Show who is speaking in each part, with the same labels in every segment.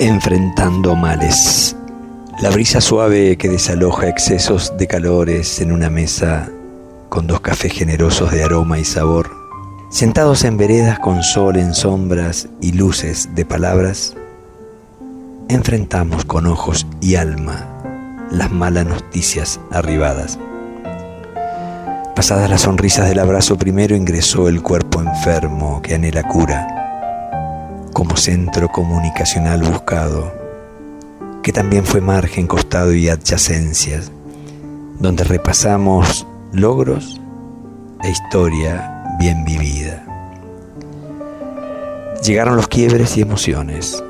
Speaker 1: Enfrentando males. La brisa suave que desaloja excesos de calores en una mesa con dos cafés generosos de aroma y sabor. Sentados en veredas con sol en sombras y luces de palabras, enfrentamos con ojos y alma las malas noticias arribadas. Pasadas las sonrisas del abrazo primero ingresó el cuerpo enfermo que anhela cura como centro comunicacional buscado, que también fue margen, costado y adyacencias, donde repasamos logros e historia bien vivida. Llegaron los quiebres y emociones,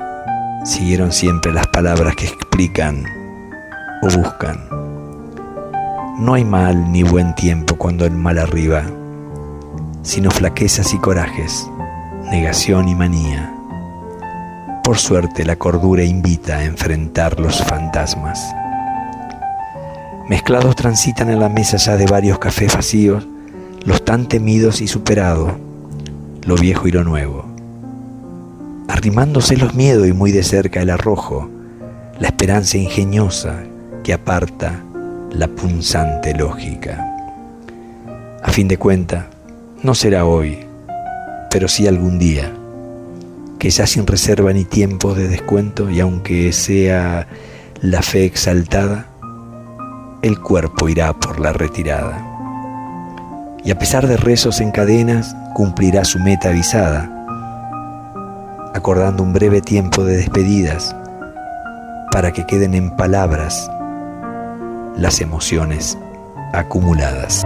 Speaker 1: siguieron siempre las palabras que explican o buscan. No hay mal ni buen tiempo cuando el mal arriba, sino flaquezas y corajes, negación y manía por suerte la cordura invita a enfrentar los fantasmas. Mezclados transitan en la mesa ya de varios cafés vacíos los tan temidos y superados, lo viejo y lo nuevo. Arrimándose los miedos y muy de cerca el arrojo, la esperanza ingeniosa que aparta la punzante lógica. A fin de cuenta, no será hoy, pero sí algún día que ya sin reserva ni tiempo de descuento y aunque sea la fe exaltada, el cuerpo irá por la retirada. Y a pesar de rezos en cadenas, cumplirá su meta avisada, acordando un breve tiempo de despedidas para que queden en palabras las emociones acumuladas.